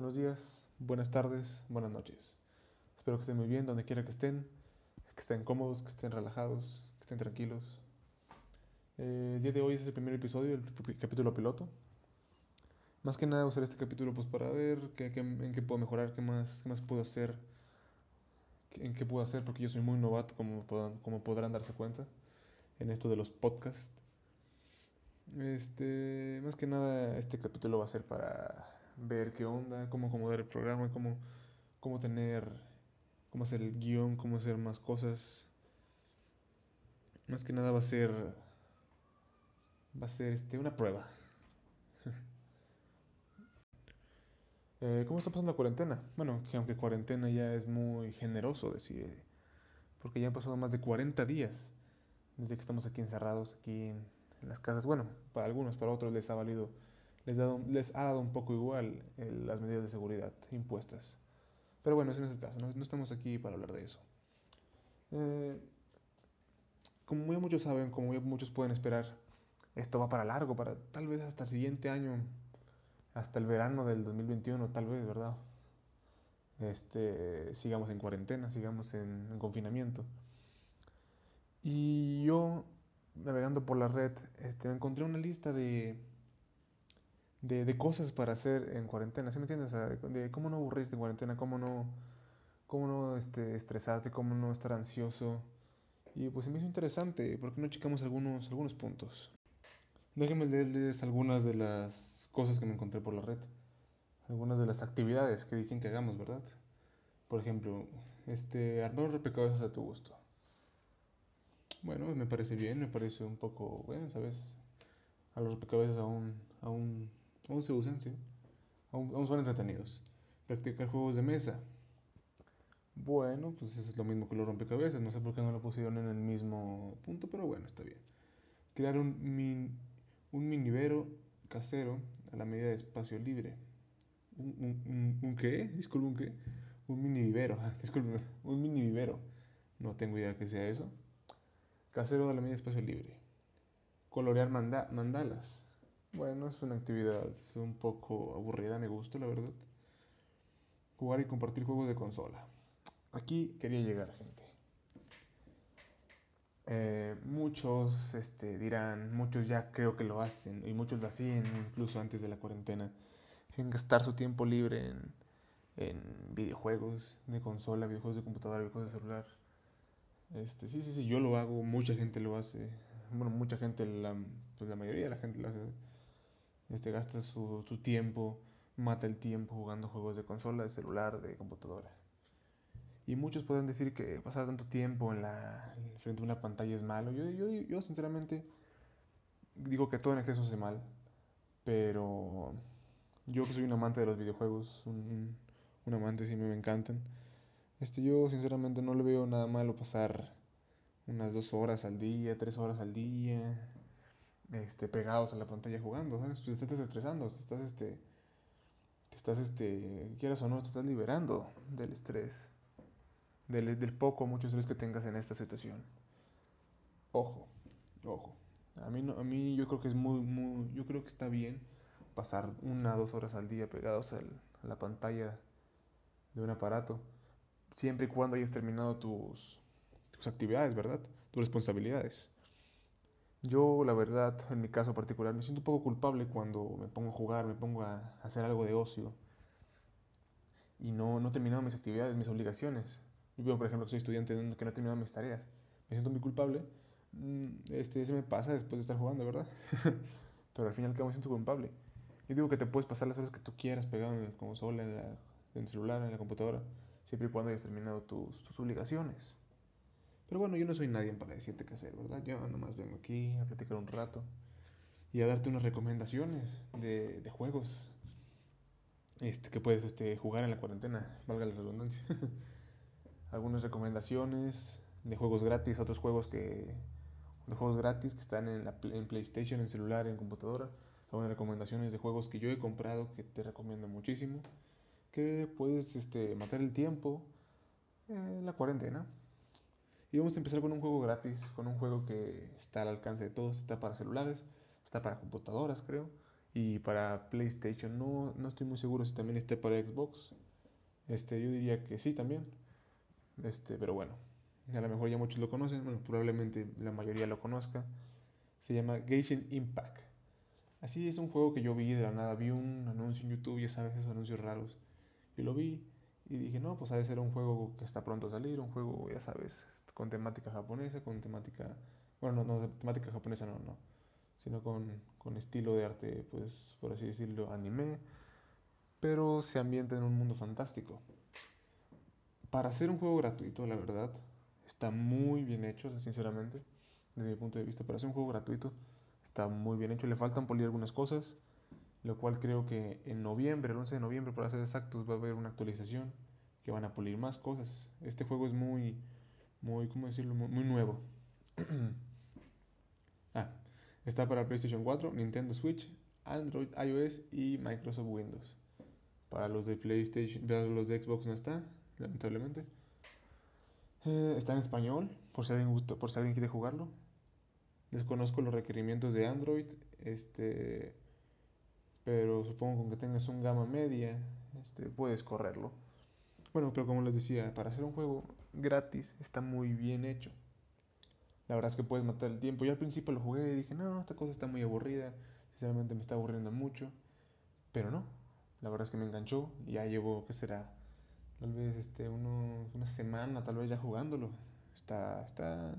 buenos días, buenas tardes, buenas noches. Espero que estén muy bien donde quiera que estén, que estén cómodos, que estén relajados, que estén tranquilos. Eh, el día de hoy es el primer episodio, el capítulo piloto. Más que nada usar este capítulo pues para ver qué, en qué puedo mejorar, qué más, qué más puedo hacer, en qué puedo hacer, porque yo soy muy novato, como, como podrán darse cuenta, en esto de los podcasts. Este, más que nada, este capítulo va a ser para ver qué onda, cómo acomodar el programa, cómo, cómo tener, cómo hacer el guion, cómo hacer más cosas. Más que nada va a ser, va a ser este, una prueba. eh, ¿Cómo está pasando la cuarentena? Bueno, que aunque cuarentena ya es muy generoso decir, porque ya han pasado más de 40 días desde que estamos aquí encerrados, aquí en, en las casas. Bueno, para algunos, para otros les ha valido les, ha dado un poco igual el, las medidas de seguridad impuestas. Pero bueno, ese no es el caso, no, estamos aquí para hablar de eso. Eh, como ya muchos saben, como ya muchos pueden esperar, esto va para largo, para tal vez hasta el siguiente año, hasta el verano del 2021, tal vez, ¿verdad? Este, sigamos en cuarentena, sigamos en, en confinamiento. Y yo, navegando por la red, este, encontré una lista de de, de, cosas para hacer en cuarentena, ¿sí me entiendes? De, cómo no aburrirte en cuarentena, cómo no, cómo no este, estresarte, cómo no estar ansioso. Y pues se me hizo interesante, ¿por qué no checamos algunos, algunos puntos? Déjenme leerles algunas de las cosas que me encontré por la red, algunas de las actividades que dicen que hagamos, ¿verdad? Por ejemplo, este, armar un a tu gusto. Bueno, me parece bien, me parece un poco, bueno, ¿sabes? A los rompecabezas aún, aún aún se usan, sí. Aún, son entretenidos. Practicar juegos de mesa. Bueno, pues eso es lo mismo que los rompecabezas. No sé por qué no lo pusieron en el mismo punto, pero bueno, está bien. Crear un, min, un minivero casero a la medida de espacio libre. ¿Un, qué? Disculpe, ¿un qué? Un mini vivero. Disculpe, un mini vivero. No tengo idea que sea eso. Casero a la medida de espacio libre. Colorear manda mandalas. Bueno, es una actividad un poco aburrida, me gusta, la verdad. Jugar y compartir juegos de consola. Aquí quería llegar, gente. Eh, muchos este, dirán, muchos ya creo que lo hacen, y muchos lo hacían incluso antes de la cuarentena, en gastar su tiempo libre en, en videojuegos de consola, videojuegos de computadora, videojuegos de celular. Este, sí, sí, sí, yo lo hago, mucha gente lo hace. Bueno, mucha gente, la, pues la mayoría de la gente lo hace este, gasta su, tiempo, mata el tiempo jugando juegos de consola, de celular, de computadora. Y muchos pueden decir que pasar tanto tiempo en la, frente a una pantalla es malo. Yo, yo, yo sinceramente digo que todo en exceso hace mal, pero yo que soy un amante de los videojuegos, un, un amante si me encantan, este, yo sinceramente no le veo nada malo pasar unas dos horas al día, tres horas al día, este, pegados a la pantalla jugando, ¿sabes? Pues te estás estresando, te estás, este, te estás, este, quieras o no, te estás liberando del estrés, del, del poco o mucho estrés que tengas en esta situación. Ojo, ojo. A mí, no, a mí yo creo que es muy, muy, yo creo que está bien pasar una dos horas al día pegados al, a la pantalla de un aparato, siempre y cuando hayas terminado tus, tus actividades, ¿verdad? Tus responsabilidades. Yo, la verdad, en mi caso particular, me siento un poco culpable cuando me pongo a jugar, me pongo a hacer algo de ocio y no, no he terminado mis actividades, mis obligaciones. Yo veo, por ejemplo, que soy estudiante que no he terminado mis tareas. Me siento muy culpable. Mm, este, se me pasa después de estar jugando, ¿verdad? Pero al final cabo me siento culpable. Yo digo que te puedes pasar las horas que tú quieras pegado en la consola, en, en el celular, en la computadora, siempre y cuando hayas terminado tus, tus obligaciones. Pero bueno, yo no soy nadie para decirte qué hacer, ¿verdad? Yo nomás vengo aquí a platicar un rato y a darte unas recomendaciones de, de juegos este, que puedes este, jugar en la cuarentena, valga la redundancia. Algunas recomendaciones de juegos gratis, otros juegos que de juegos gratis que están en, la, en PlayStation, en celular, en computadora. Algunas recomendaciones de juegos que yo he comprado que te recomiendo muchísimo. Que puedes este, matar el tiempo en la cuarentena. Y vamos a empezar con un juego gratis, con un juego que está al alcance de todos, está para celulares, está para computadoras creo, y para PlayStation. No, no estoy muy seguro si también esté para Xbox. Este, yo diría que sí también. Este, pero bueno, a lo mejor ya muchos lo conocen, bueno, probablemente la mayoría lo conozca. Se llama Genshin Impact. Así es un juego que yo vi de la nada, vi un anuncio en YouTube, ya sabes, esos anuncios raros. Y lo vi y dije, no, pues ha de ser un juego que está pronto a salir, un juego, ya sabes, con temática japonesa, con temática, bueno, no, no temática japonesa no, no, sino con, con estilo de arte, pues, por así decirlo, anime, pero se ambienta en un mundo fantástico. Para ser un juego gratuito, la verdad, está muy bien hecho, sinceramente, desde mi punto de vista. Para ser un juego gratuito, está muy bien hecho. Le faltan pulir algunas cosas, lo cual creo que en noviembre, el 11 de noviembre, para ser exactos, va a haber una actualización que van a pulir más cosas. Este juego es muy, muy, ¿cómo decirlo? Muy, nuevo. ah, está para PlayStation 4, Nintendo Switch, Android, iOS y Microsoft Windows. Para los de PlayStation, los de Xbox no está, lamentablemente. Eh, está en español, por si alguien gusta, por si alguien quiere jugarlo. Desconozco los requerimientos de Android, este, pero supongo que tengas un gama media, este, puedes correrlo. Bueno, pero como les decía, para hacer un juego gratis está muy bien hecho. La verdad es que puedes matar el tiempo. Yo al principio lo jugué y dije, no, esta cosa está muy aburrida. Sinceramente me está aburriendo mucho. Pero no, la verdad es que me enganchó ya llevo, ¿qué será? Tal vez este, uno, una semana, tal vez ya jugándolo. Está, está,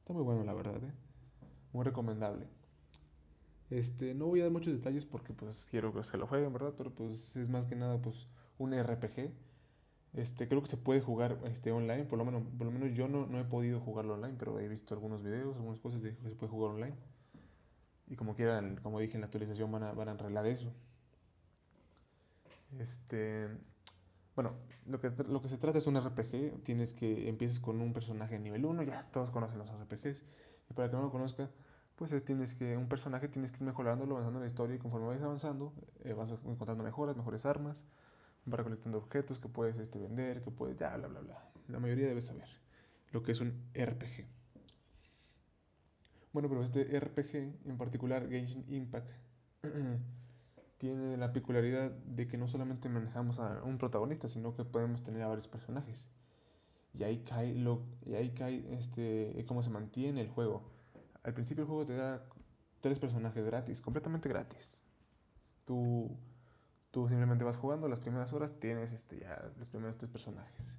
está muy bueno, la verdad, ¿eh? Muy recomendable. Este, no voy a dar muchos detalles porque pues quiero que se lo jueguen, ¿verdad? Pero pues es más que nada pues un RPG. Este, creo que se puede jugar este, online, por lo menos, por lo menos yo no, he podido jugarlo online, pero he visto algunos videos, algunas cosas de que se puede jugar online. Y como quieran, como dije en la actualización, van a, van a arreglar eso. Este, bueno, lo que, se trata es un RPG. Tienes que empieces con un personaje nivel 1, ya todos conocen los RPGs. Y para que no lo conozca, pues es, tienes que un personaje tienes que ir mejorándolo, avanzando en la historia y conforme vayas avanzando, eh, vas encontrando mejoras, mejores armas, vas recolectando objetos que puedes este, vender, que puedes, ya, bla, bla, bla. La mayoría debe saber lo que es un RPG. Bueno, pero este RPG, en particular Genshin Impact, tiene la peculiaridad de que no solamente manejamos a un protagonista, sino que podemos tener a varios personajes. Y ahí cae, lo, y ahí cae este, cómo se mantiene el juego. Al principio el juego te da tres personajes gratis, completamente gratis. Tú, tú simplemente vas jugando, las primeras horas tienes este, ya los primeros tres personajes.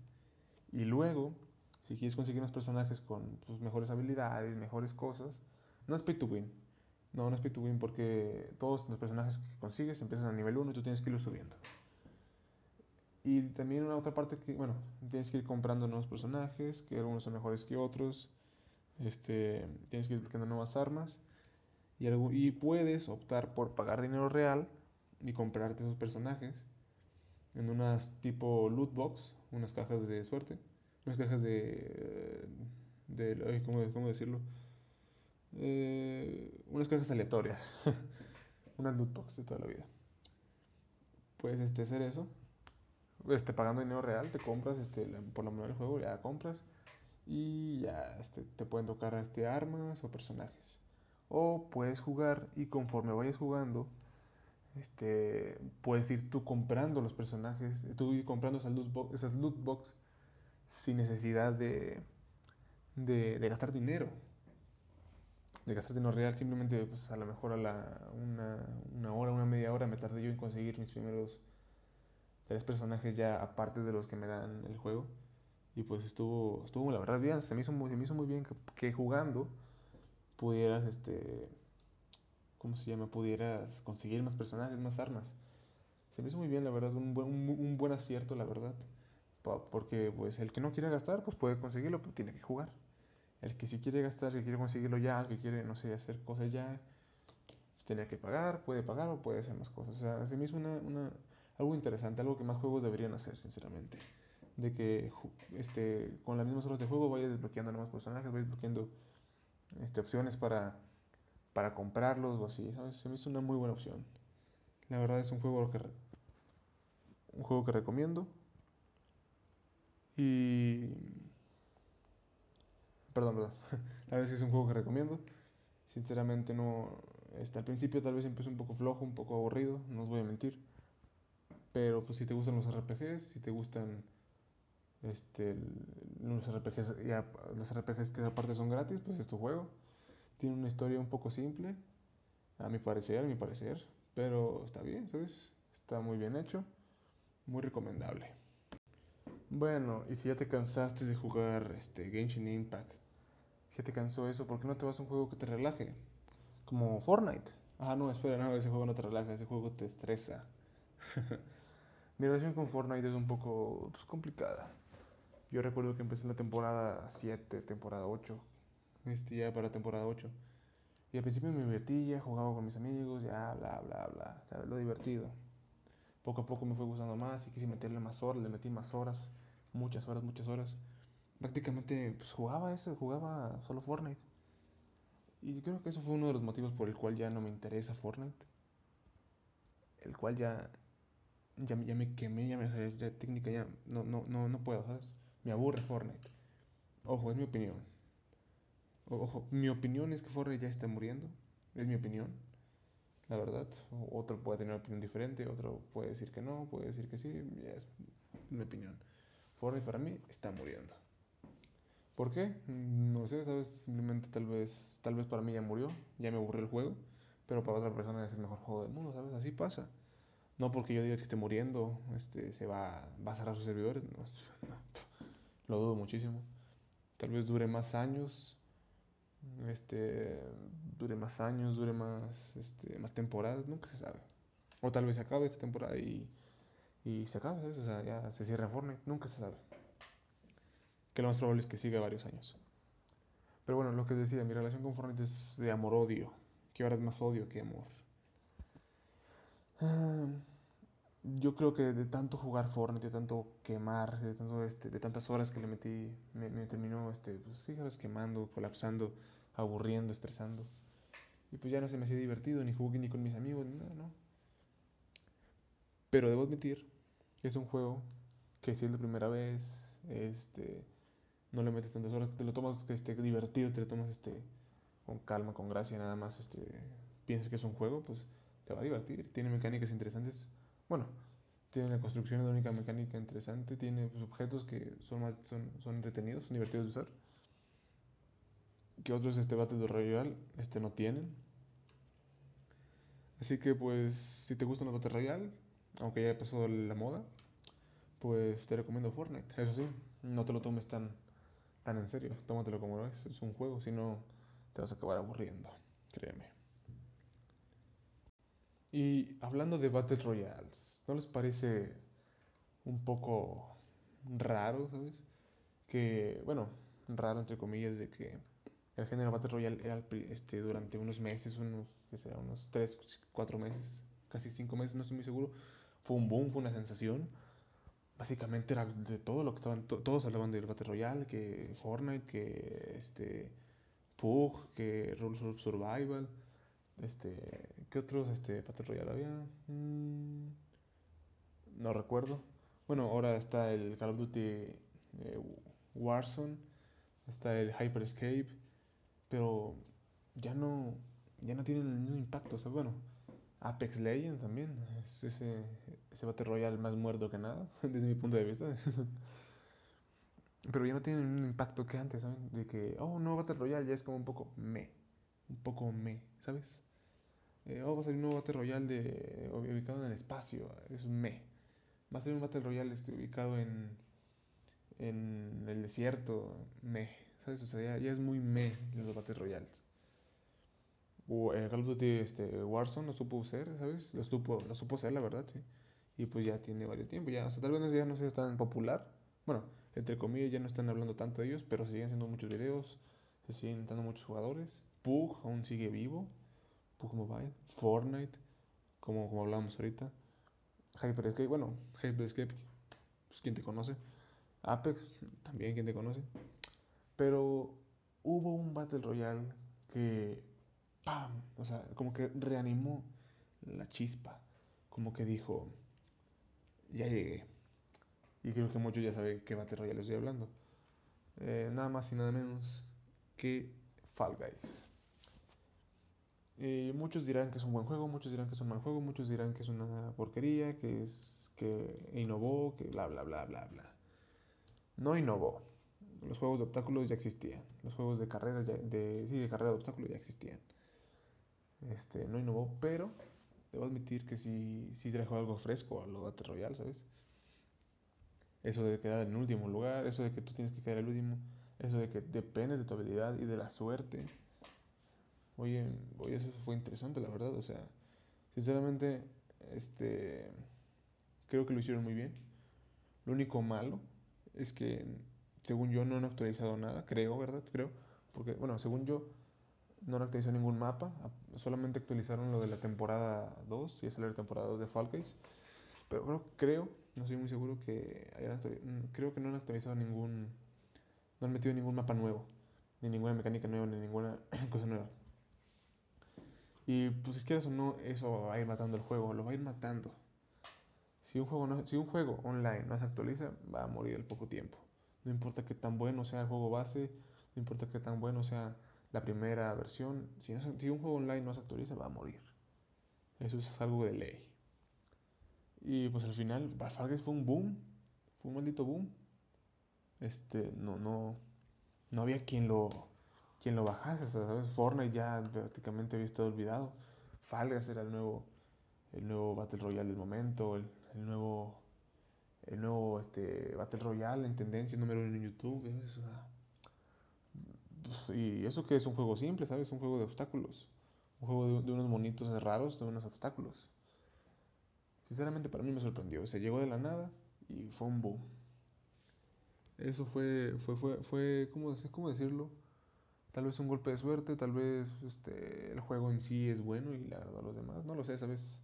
Y luego, si quieres conseguir más personajes con pues, mejores habilidades, mejores cosas, no es pay to win. No, no es pay to win porque todos los personajes que consigues empiezan a nivel 1 y tú tienes que irlo subiendo. Y también una otra parte que, bueno, tienes que ir comprando nuevos personajes, que algunos son mejores que otros. Este, tienes que ir buscando nuevas armas. Y, algo, y puedes optar por pagar dinero real y comprarte esos personajes en unas tipo loot box, unas cajas de suerte, unas cajas de, de ¿cómo, cómo decirlo? Eh, unas cajas aleatorias, unas loot box de toda la vida. Puedes este, hacer eso este, pagando dinero real, te compras este, por lo menos el juego, ya compras y ya este, te pueden tocar este, armas o personajes. O puedes jugar y conforme vayas jugando, este, puedes ir tú comprando los personajes, tú ir comprando esas loot, box, esas loot sin necesidad de, de, gastar dinero. De gastar dinero real, simplemente pues, a lo mejor a la, una, una hora, una media hora me tardé yo en conseguir mis primeros tres personajes ya aparte de los que me dan el juego. Y pues estuvo, estuvo la verdad bien, se me hizo muy, se me hizo muy bien que, jugando pudieras, este, ¿cómo se llama? Pudieras conseguir más personajes, más armas. Se me hizo muy bien, la verdad, un buen, buen acierto, la verdad. Porque pues el que no quiere gastar, pues puede conseguirlo, pero tiene que jugar. El que sí quiere gastar, que quiere conseguirlo ya, el que quiere, no sé, hacer cosas ya, tiene que pagar, puede pagar o puede hacer más cosas. O sea, se me hizo una, una algo interesante, algo que más juegos deberían hacer, sinceramente. De que este, con las mismas horas de juego vayas desbloqueando nuevos personajes, vayas desbloqueando este, opciones para, para comprarlos o así, ¿sabes? Se me hizo una muy buena opción. La verdad es un juego que, un juego que recomiendo. Y... Perdón, perdón. La verdad es que es un juego que recomiendo. Sinceramente no... Este, al principio tal vez empezó un poco flojo, un poco aburrido, no os voy a mentir. Pero pues si te gustan los RPGs, si te gustan este, los RPGs, ya, los RPGs que aparte son gratis, pues es tu juego. Tiene una historia un poco simple, a mi parecer, a mi parecer, pero está bien, ¿sabes? Está muy bien hecho, muy recomendable. Bueno, y si ya te cansaste de jugar este Genshin Impact, si ya te cansó eso, ¿por qué no te vas a un juego que te relaje? Como Fortnite. Ah, no, espera, no, ese juego no te relaja, ese juego te estresa. Mi relación con Fortnite es un poco pues, complicada. Yo recuerdo que empecé la temporada 7, temporada 8. Este ya para temporada 8. Y al principio me divertía, jugaba con mis amigos, ya, bla, bla, bla. ¿Sabes? Lo divertido. Poco a poco me fue gustando más y quise meterle más horas, le metí más horas. Muchas horas, muchas horas. Prácticamente pues, jugaba eso, jugaba solo Fortnite. Y creo que eso fue uno de los motivos por el cual ya no me interesa Fortnite. El cual ya, ya, ya me quemé, ya me salió ya técnica, ya no, no, no, no puedo, ¿sabes? Me aburre Fortnite. Ojo, es mi opinión. Ojo, mi opinión es que Fortnite ya está muriendo. Es mi opinión. La verdad. Otro puede tener una opinión diferente. Otro puede decir que no. Puede decir que sí. Es mi opinión. Fortnite para mí está muriendo. ¿Por qué? No sé, ¿sabes? Simplemente tal vez, tal vez para mí ya murió. Ya me aburrió el juego. Pero para otra persona es el mejor juego del mundo, ¿sabes? Así pasa. No porque yo diga que esté muriendo, este, se va, va a cerrar sus servidores. No, no. Lo dudo muchísimo. Tal vez dure más años. Este, dure más años, dure más, este, más temporadas, nunca se sabe. O tal vez se acabe esta temporada y, y se acabe, ¿sabes? O sea, ya se cierra Fortnite, nunca se sabe. Que lo más probable es que siga varios años. Pero bueno, lo que decía, mi relación con Fortnite es de amor-odio. Que ahora es más odio que amor. Ah, yo creo que de tanto jugar Fortnite, de tanto quemar, de, tanto, este, de tantas horas que le metí, me, terminó, este, pues sí, quemando, colapsando, aburriendo, estresando. Y pues ya no se me hacía divertido, ni jugué ni con mis amigos, ni nada, ¿no? Pero debo admitir que es un juego que si es la primera vez, este, no le metes tantas horas, te lo tomas este, divertido, te lo tomas este, con calma, con gracia, nada más, este, piensas que es un juego, pues te va a divertir. Tiene mecánicas interesantes bueno, tiene la construcción de única mecánica interesante, tiene objetos que son, más, son, son entretenidos, son divertidos de usar, que otros este Battle Royale este, no tienen. Así que pues si te gusta los Battle Royale, aunque ya haya pasado la moda, pues te recomiendo Fortnite. Eso sí, no te lo tomes tan, tan en serio, tómatelo como lo es, es un juego, si no te vas a acabar aburriendo, créeme. Y hablando de Battle Royales, ¿No les parece un poco raro, ¿sabes? Que, bueno, raro entre comillas, de que el género Battle Royale era este, durante unos meses, unos, que será, unos 3, 4 meses, casi 5 meses, no estoy muy seguro, fue un boom, fue una sensación. Básicamente era de todo lo que estaban, todos hablaban del Battle Royale, que Fortnite, que este, Pug, que Rules of Survival, este, ¿qué otros este, Battle Royale había? Mm, no recuerdo. Bueno, ahora está el Call of Duty eh, Warzone, está el Hyper Escape, pero ya no, ya no tienen el impacto. O sea, bueno, Apex Legends también, es ese, ese Battle Royale más muerto que nada, desde mi punto de vista. pero ya no tienen el mismo impacto que antes, ¿saben? De que, oh, no, Battle Royale ya es como un poco me, un poco me, ¿sabes? Eh, oh, va a salir un nuevo Battle Royale de, ubicado en el espacio, es me va a ser un Battle Royale este, ubicado en, en el desierto, me, ¿sabes? O sea, ya, es muy me los Battle Royales. O el Call este, Warzone lo supo ser, ¿sabes? Lo supo, lo supo ser, la verdad, sí. Y pues ya tiene varios tiempo, ya, o sea, tal vez ya no sea tan popular. Bueno, entre comillas ya no están hablando tanto de ellos, pero siguen haciendo muchos videos, se siguen dando muchos jugadores. Pug aún sigue vivo, Pug Mobile, Fortnite, como, como hablábamos ahorita. Hyperscape, bueno, Hyperscape, pues quien te conoce. Apex, también quien te conoce. Pero hubo un Battle Royale que, ¡pam! O sea, como que reanimó la chispa. Como que dijo, ya llegué. Y creo que muchos ya saben qué Battle Royale estoy hablando. Eh, nada más y nada menos que Fall Guys. Eh, muchos dirán que es un buen juego, muchos dirán que es un mal juego, muchos dirán que es una porquería, que es que innovó, que bla bla bla bla bla. No innovó. Los juegos de obstáculos ya existían. Los juegos de carrera de, sí, de carrera de obstáculos ya existían. Este, no innovó, pero debo admitir que sí, sí trajo algo fresco a lo Battle Royale, ¿sabes? Eso de quedar en último lugar, eso de que tú tienes que quedar el último, eso de que dependes de tu habilidad y de la suerte. Oye, oye, eso fue interesante, la verdad. O sea, sinceramente, este, creo que lo hicieron muy bien. Lo único malo es que, según yo, no han actualizado nada, creo, ¿verdad? Creo. Porque, bueno, según yo, no han actualizado ningún mapa, solamente actualizaron lo de la temporada 2, y es la temporada 2 de Fall Guys. Pero creo, creo, no estoy muy seguro que hayan mm, creo que no han actualizado ningún, no han metido ningún mapa nuevo, ni ninguna mecánica nueva, ni ninguna cosa nueva. Y pues si quieres o no, eso va a ir matando el juego, lo va a ir matando. Si un juego, no, si un juego online no se actualiza, va a morir al poco tiempo. No importa que tan bueno sea el juego base, no importa que tan bueno sea la primera versión, si, si un juego online no se actualiza, va a morir. Eso es algo de ley. Y pues al final, Guys fue un boom, fue un maldito boom. Este, no, no, no había quien lo, quien lo bajase, ¿sabes? Fortnite ya prácticamente había estado olvidado. Fall Guys era el nuevo, el nuevo Battle Royale del momento, el, nuevo, el nuevo este, Battle Royale en tendencia número uno en YouTube. Pues, y eso que es un juego simple, ¿sabes? Un juego de obstáculos. Un juego de, unos monitos raros, de unos obstáculos. Sinceramente para mí me sorprendió. Se llegó de la nada y fue un boom. Eso fue, fue, fue, fue ¿cómo, ¿cómo decirlo? Tal vez un golpe de suerte, tal vez este, el juego en sí es bueno y le agradó a los demás. No lo sé, ¿sabes?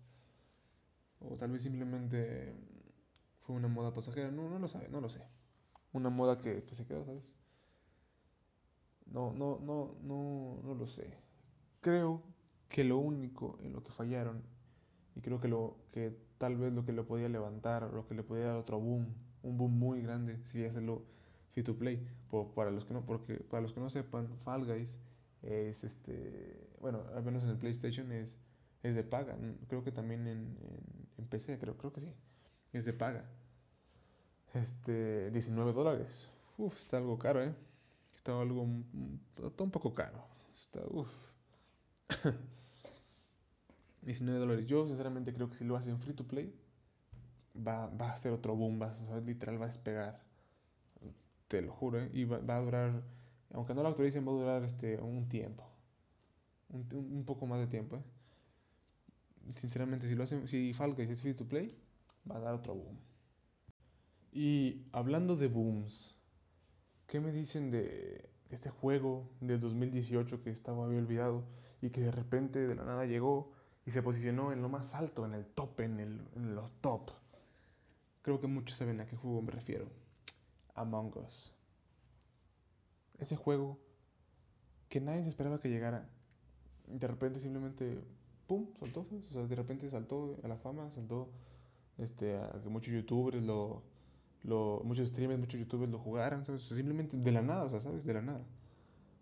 O tal vez simplemente fue una moda pasajera. No, no lo sabe, no lo sé. Una moda que, que se quedó, ¿sabes? No, no, no, no, no lo sé. Creo que lo único en lo que fallaron, y creo que lo que tal vez lo que lo podía levantar, lo que le podía dar otro boom, un boom muy grande, sería hacerlo free to play. para los que no, porque para los que no sepan, Fall Guys es este, bueno, al menos en el PlayStation es, es de paga. Creo que también en, en, PC, creo, creo que sí, es de paga. Este, 19 dólares. Uf, está algo caro, ¿eh? Está algo. Está un poco caro. Está. Uff. 19 dólares. Yo, sinceramente, creo que si lo hacen free to play, va, va a ser otro boom. Va, literal, va a despegar. Te lo juro, ¿eh? Y va, a durar. Aunque no lo autoricen, va a durar este, un tiempo. Un, poco más de tiempo, ¿eh? Sinceramente, si lo hacen. Si es free to play, va a dar otro boom. Y hablando de booms ¿Qué me dicen de este juego del 2018 que estaba había olvidado y que de repente de la nada llegó y se posicionó en lo más alto, en el top, en, el, en los top? Creo que muchos saben a qué juego me refiero. Among Us. Ese juego que nadie se esperaba que llegara. De repente simplemente, ¡pum!, saltó. O sea, de repente saltó a la fama, saltó este, a que muchos youtubers lo, lo, muchos streamers, muchos youtubers lo jugaran, Simplemente de la nada, o sea, ¿sabes? De la nada.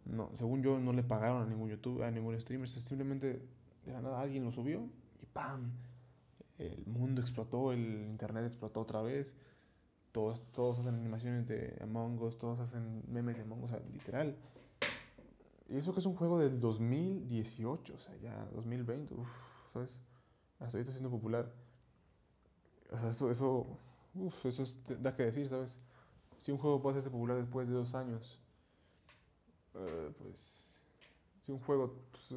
No, según yo, no le pagaron a ningún youtuber, a ningún streamer, simplemente de la nada alguien lo subió y ¡pam! El mundo explotó, el internet explotó otra vez. Todos, todos hacen animaciones de Among Us, todos hacen memes de Among Us, literal. Y eso que es un juego del 2018, o sea, ya 2020, uff, ¿sabes? Hasta ahorita siendo popular. O sea, eso, eso Uf, eso da que decir, ¿sabes? Si un juego puede hacerse popular después de dos años, eh, pues. Si un juego pues,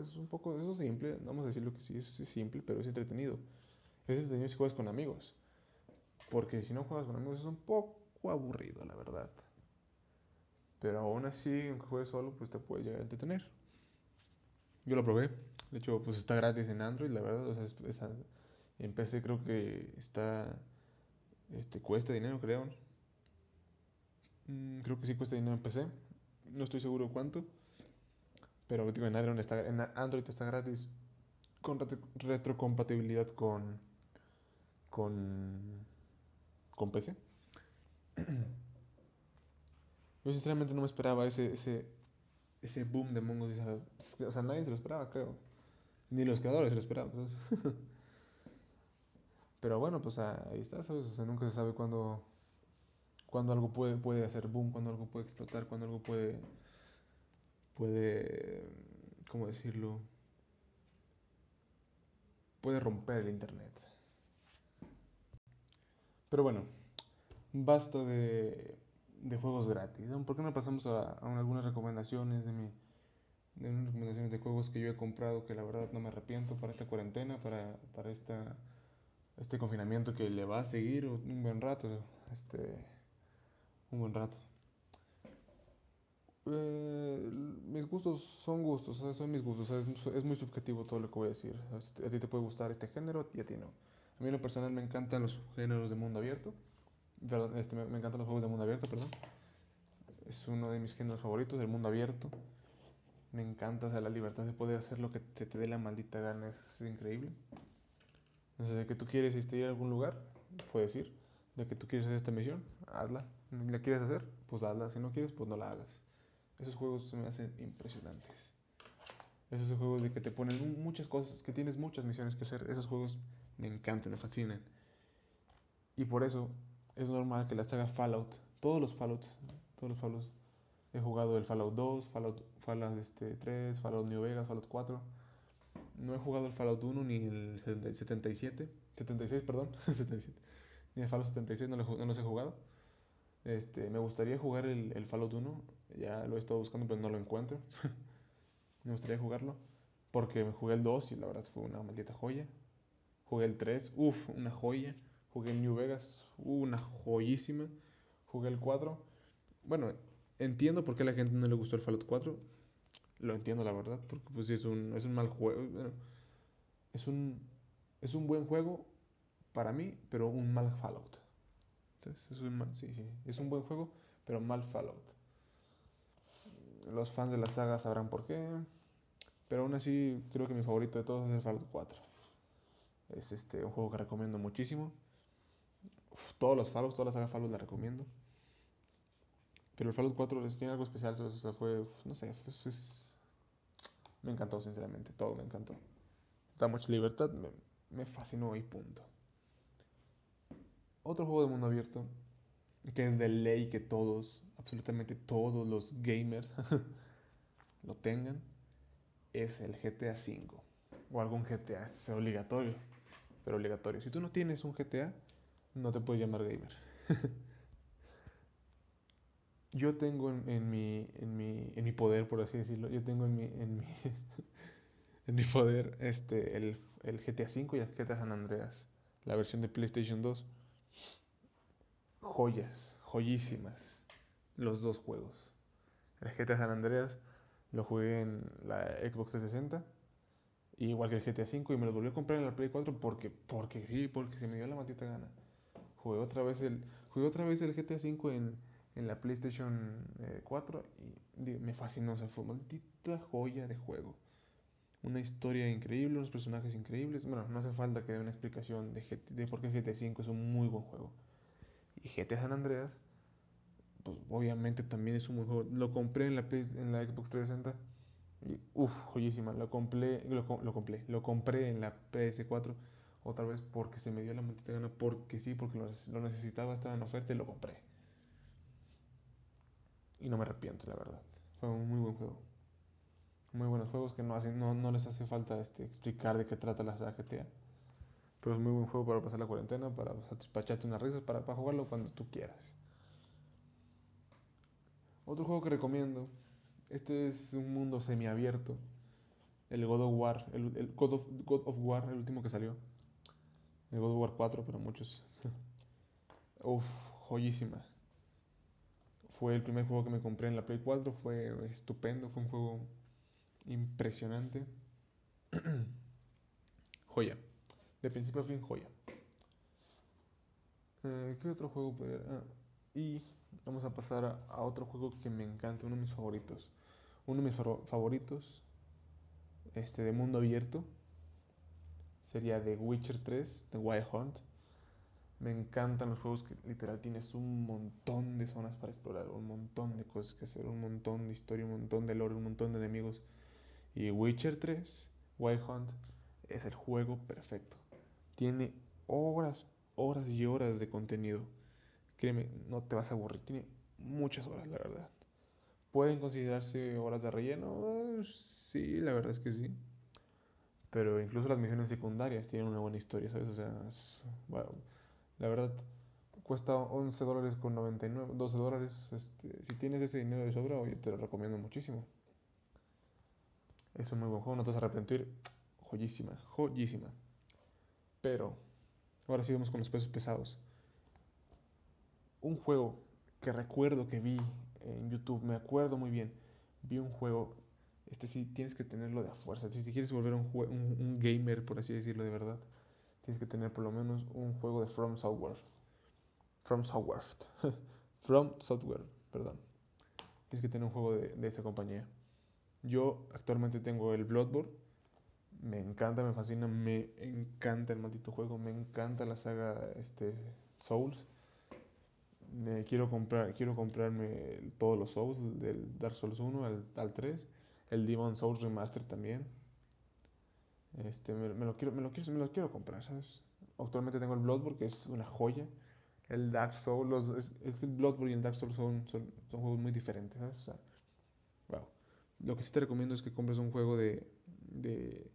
es un poco. Eso es simple, vamos a decirlo que sí, es simple, pero es entretenido. Es entretenido si juegas con amigos. Porque si no juegas con amigos es un poco aburrido, la verdad. Pero aún así, aunque juegues solo, pues te puede llegar a entretener. Yo lo probé. De hecho, pues está gratis en Android, la verdad. O sea, en PC creo que está este, cuesta dinero, creo. Mm, creo que sí cuesta dinero en PC. No estoy seguro cuánto. Pero en Android está, en Android está gratis. Con retrocompatibilidad con. con. Con PC. Yo sinceramente no me esperaba ese, ese, ese boom de Among Us. O sea, nadie se lo esperaba, creo. Ni los creadores se lo esperaban. Pero bueno, pues ahí está, ¿sabes? O sea, nunca se sabe cuándo, cuándo algo puede, puede hacer boom, cuándo algo puede explotar, cuándo algo puede, puede, ¿cómo decirlo? Puede romper el Internet. Pero bueno, basta de, de juegos gratis. ¿Por qué no pasamos a, a algunas recomendaciones de mi de unas recomendaciones de juegos que yo he comprado que la verdad no me arrepiento para esta cuarentena, para, para esta, este confinamiento que le va a seguir un buen rato, este, un buen rato. Eh, mis gustos son gustos, son mis gustos, es, muy subjetivo todo lo que voy a decir. A ti te puede gustar este género y a ti no. A mí en lo personal me encantan los géneros de mundo abierto. Perdón, este, me, me encantan los juegos de mundo abierto, perdón. Es uno de mis géneros favoritos, el mundo abierto. Me encanta, o sea, la libertad de poder hacer lo que se te dé la maldita gana es increíble. Sea, de que tú quieres este, ir a algún lugar, puedes ir. De que tú quieres hacer esta misión, hazla. ¿La quieres hacer? Pues hazla. Si no quieres, pues no la hagas. Esos juegos me hacen impresionantes. Esos juegos de que te ponen muchas cosas, que tienes muchas misiones que hacer. Esos juegos me encantan, me fascinan. Y por eso es normal que la saga Fallout, todos los Fallouts, todos los Fallouts, he jugado el Fallout 2, Fallout Fallout este, 3, Fallout New Vegas, Fallout 4. No he jugado el Fallout 1 ni el 77, 76, perdón, 77. Ni el Fallout 76 no, no los he jugado. Este, me gustaría jugar el, el, Fallout 1, ya lo he estado buscando pero no lo encuentro. me gustaría jugarlo porque me jugué el 2 y la verdad fue una maldita joya. Jugué el 3, uff, una joya. Jugué el New Vegas, una joyísima. Jugué el 4. Bueno, entiendo por qué a la gente no le gustó el Fallout 4 lo entiendo la verdad, porque pues es un, es un mal juego, es un, es un buen juego para mí, pero un mal Fallout. Entonces, es un, sí, sí, es un buen juego, pero mal Fallout. Los fans de la saga sabrán por qué, pero aún así creo que mi favorito de todos es el Fallout 4. Es este, un juego que recomiendo muchísimo. todos los Fallouts, toda la saga Fallout la recomiendo. Pero el Fallout 4 tiene algo especial, o sea, fue, no sé, es, me encantó, sinceramente, todo me encantó. Da mucha libertad, me, fascinó y punto. Otro juego de mundo abierto, que es de ley que todos, absolutamente todos los gamers lo tengan, es el GTA V. O algún GTA, es obligatorio, pero obligatorio. Si tú no tienes un GTA, no te puedes llamar gamer. yo tengo en, mi, en, mi, en mi poder, por así decirlo, yo tengo en mi, en mi, en mi poder este, el, el GTA V y el GTA San Andreas, la versión de PlayStation 2. Joyas, joyísimas, los dos juegos. El GTA San Andreas lo jugué en la Xbox 360, igual que el GTA V, y me lo volví a comprar en la Play 4 porque, porque sí, porque se me dio la maldita gana. Jugué otra vez el, jugué otra vez el GTA V en en la PlayStation 4 eh, y me fascinó, o sea, fue maldita joya de juego. Una historia increíble, unos personajes increíbles. Bueno, no hace falta que dé una explicación de, de por qué GTA V es un muy buen juego. Y GTA San Andreas, pues obviamente también es un buen juego. Lo compré en la, en la Xbox 360 y uff, joyísima. Lo compré, lo, lo, compré, lo compré en la PS4 otra vez porque se me dio la maldita gana, porque sí, porque lo, lo necesitaba, estaba en oferta y lo compré. Y no me arrepiento, la verdad. Fue un muy buen juego. Muy buenos juegos que no, hacen, no, no les hace falta este, explicar de qué trata la saga GTA. Pero es muy buen juego para pasar la cuarentena, para, para echarte unas risas, para, para jugarlo cuando tú quieras. Otro juego que recomiendo. Este es un mundo semiabierto. El God of War. El, el God, of, God of War, el último que salió. El God of War 4, pero muchos. Uf, joyísima. Fue el primer juego que me compré en la Play 4, fue estupendo, fue un juego impresionante. joya. De principio a fin, joya. Eh, ¿Qué otro juego ah, y vamos a pasar a, otro juego que me encanta, uno de mis favoritos. Uno de mis favoritos este, de mundo abierto sería The Witcher 3, The Wild Hunt. Me encantan los juegos que literal tienes un montón de zonas para explorar, un montón de cosas que hacer, un montón de historia, un montón de lore, un montón de enemigos. Y Witcher 3, Wild Hunt, es el juego perfecto. Tiene horas, horas y horas de contenido. No te vas a aburrir. Tiene muchas horas, la verdad. ¿Pueden considerarse horas de relleno? Sí, la verdad es que sí. Pero incluso las misiones secundarias tienen una buena historia, ¿sabes? O sea, la verdad, cuesta 11 dólares con 99, 12 dólares. Este, si tienes ese dinero de sobra, oye, te lo recomiendo muchísimo. Es un muy buen juego, no te vas a arrepentir. Joyísima, joyísima. Pero, ahora sí vamos con los pesos pesados. Un juego que recuerdo que vi en YouTube, me acuerdo muy bien. Vi un juego, este sí tienes que tenerlo de a fuerza. Si quieres volver un, un, un gamer, por así decirlo, de verdad tienes que tener por lo menos un juego de From Software. From Software. From Software, perdón. Tienes que tener un juego de, de, esa compañía. Yo actualmente tengo el Bloodborne. Me encanta, me fascina, me encanta el maldito juego. Me encanta la saga este, Souls. Quiero, comprar, quiero comprarme todos los Souls, del Dark Souls 1 al, al 3. El Demon Souls Remaster también. Este, me, lo quiero, me, lo quiero, me lo quiero comprar, ¿sabes? Actualmente tengo el Bloodborne, que es una joya. El Dark Souls, es, que el Bloodborne y el Dark Souls son, son, juegos muy diferentes, ¿sabes? Wow. Lo que sí te recomiendo es que compres un juego de, de,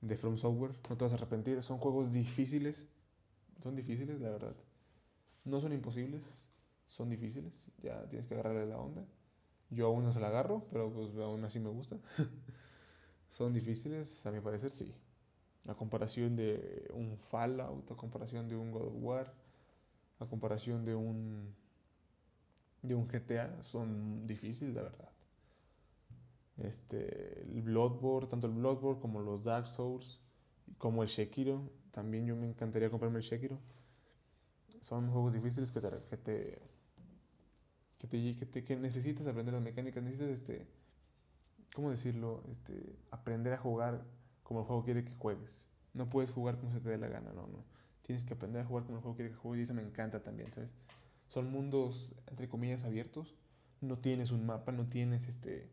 de From Software. No te vas a arrepentir. Son juegos difíciles. Son difíciles, la verdad. No son imposibles. Son difíciles. Ya tienes que agarrarle la onda. Yo aún no se la agarro, pero pues aún así me gusta. son difíciles, a mi parecer sí. A comparación de un Fallout, a comparación de un God of War, a comparación de un de un GTA, son difíciles, la verdad. Este, el Bloodborne, tanto el Bloodborne como los Dark Souls, como el Sekiro, también yo me encantaría comprarme el Sekiro. Son juegos difíciles que te, que te, que, que necesitas aprender las mecánicas, necesitas este, ¿cómo decirlo? Este, aprender a jugar como el juego quiere que juegues. No puedes jugar como se te dé la gana, no, no. Tienes que aprender a jugar como el juego quiere que juegues y eso me encanta también, ¿sabes? Son mundos, entre comillas, abiertos. No tienes un mapa, no tienes este...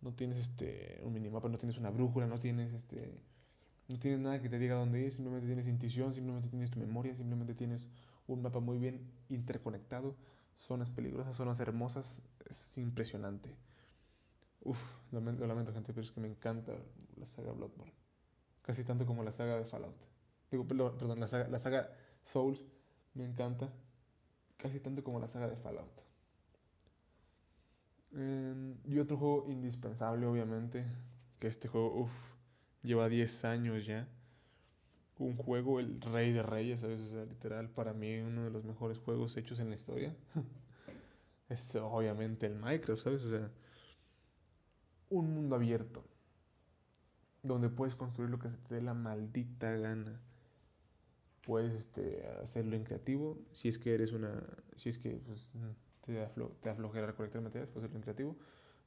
No tienes este, un minimapa, no tienes una brújula, no tienes este... No tienes nada que te diga dónde ir, simplemente tienes intuición, simplemente tienes tu memoria, simplemente tienes un mapa muy bien interconectado, zonas peligrosas, zonas hermosas, es impresionante. Uf, lo, lamento, gente, pero es que me encanta la saga Bloodborne. Casi tanto como la saga de Fallout. Digo, perdón, la saga, Souls me encanta. Casi tanto como la saga de Fallout. Em, y otro juego indispensable, obviamente. Que este juego, uff, lleva 10 años ya. Un juego, el rey de reyes, ¿sabes? O sea, literal, para mí uno de los mejores juegos hechos en la historia. es obviamente el Minecraft, ¿sabes? O sea, un mundo abierto donde puedes construir lo que se te dé la maldita gana. Puedes este, hacerlo en creativo, si es que eres una, si es que pues, te, aflo, te aflojera recolectar materiales, puedes hacerlo en creativo.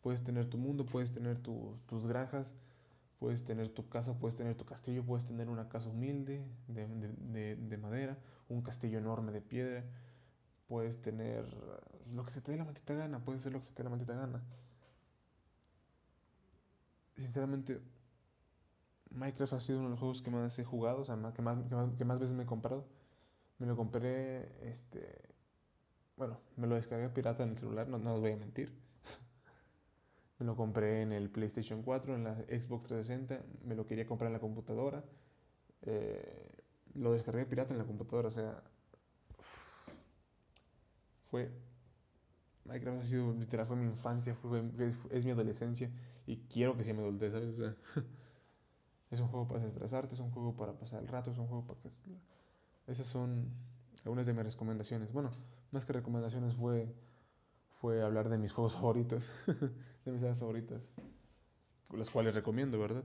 Puedes tener tu mundo, puedes tener tus granjas, puedes tener tu casa, puedes tener tu castillo, puedes tener una casa humilde de, de, de madera, un castillo enorme de piedra, puedes tener lo que se te dé la maldita gana, puedes hacer lo que se te dé la maldita gana sinceramente, Minecraft ha sido uno de los juegos que más he jugado, o sea, que más, que más, veces me he comprado. Me lo compré, este, bueno, me lo descargué pirata en el celular, no, no os voy a mentir. Me lo compré en el PlayStation 4, en la Xbox 360, me lo quería comprar en la computadora. Eh, lo descargué pirata en la computadora, o sea, fue Minecraft ha sido literal, fue mi infancia, fue, es mi adolescencia y quiero que sea mi adultez, ¿sabes? es un juego para desestresarte, es un juego para pasar el rato, es un juego para que... Esas son algunas de mis recomendaciones. Bueno, más que recomendaciones fue, fue hablar de mis juegos favoritos, de mis sagas favoritas, las cuales recomiendo, ¿verdad?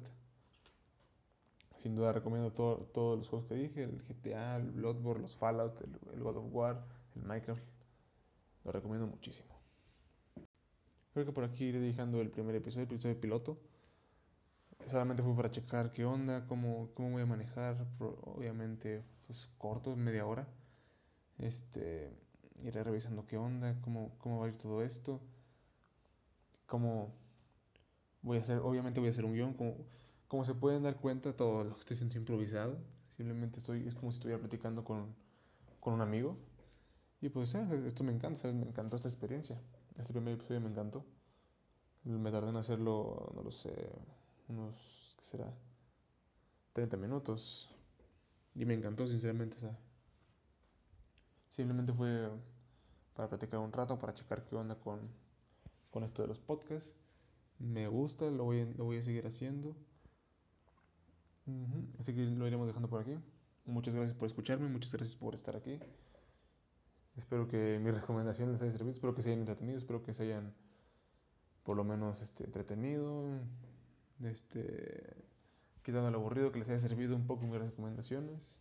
Sin duda recomiendo todos los juegos que dije, el GTA, el Bloodborne, los Fallout, el God of War, el Minecraft. Lo recomiendo muchísimo. Creo que por aquí iré dejando el primer episodio, el episodio piloto. Solamente fue para checar qué onda, cómo, cómo voy a manejar. Obviamente, pues corto, media hora. Este, iré revisando qué onda, cómo, cómo va a ir todo esto, cómo voy a hacer, obviamente voy a hacer un guion, como, como se pueden dar cuenta, todo lo que estoy haciendo improvisado, simplemente estoy, es como si estuviera platicando con, con un amigo, y pues eh, esto me encanta, me encantó esta experiencia, este primer episodio me encantó, me tardé en hacerlo, no lo sé, unos, ¿qué será? 30 minutos, y me encantó sinceramente, o simplemente fue para platicar un rato, para checar qué onda con, con esto de los podcasts. Me gusta, lo voy, lo voy a seguir haciendo. Ujú, Así que lo iremos dejando por aquí. Muchas gracias por escucharme, muchas gracias por estar aquí. Espero que mis recomendaciones les hayan servido, espero que se hayan entretenido, espero que se hayan por lo menos este, entretenido, este, quitando el aburrido, que les haya servido un poco mis recomendaciones.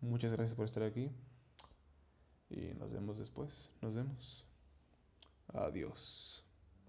Muchas gracias por estar aquí y nos vemos después. Nos vemos. Adiós.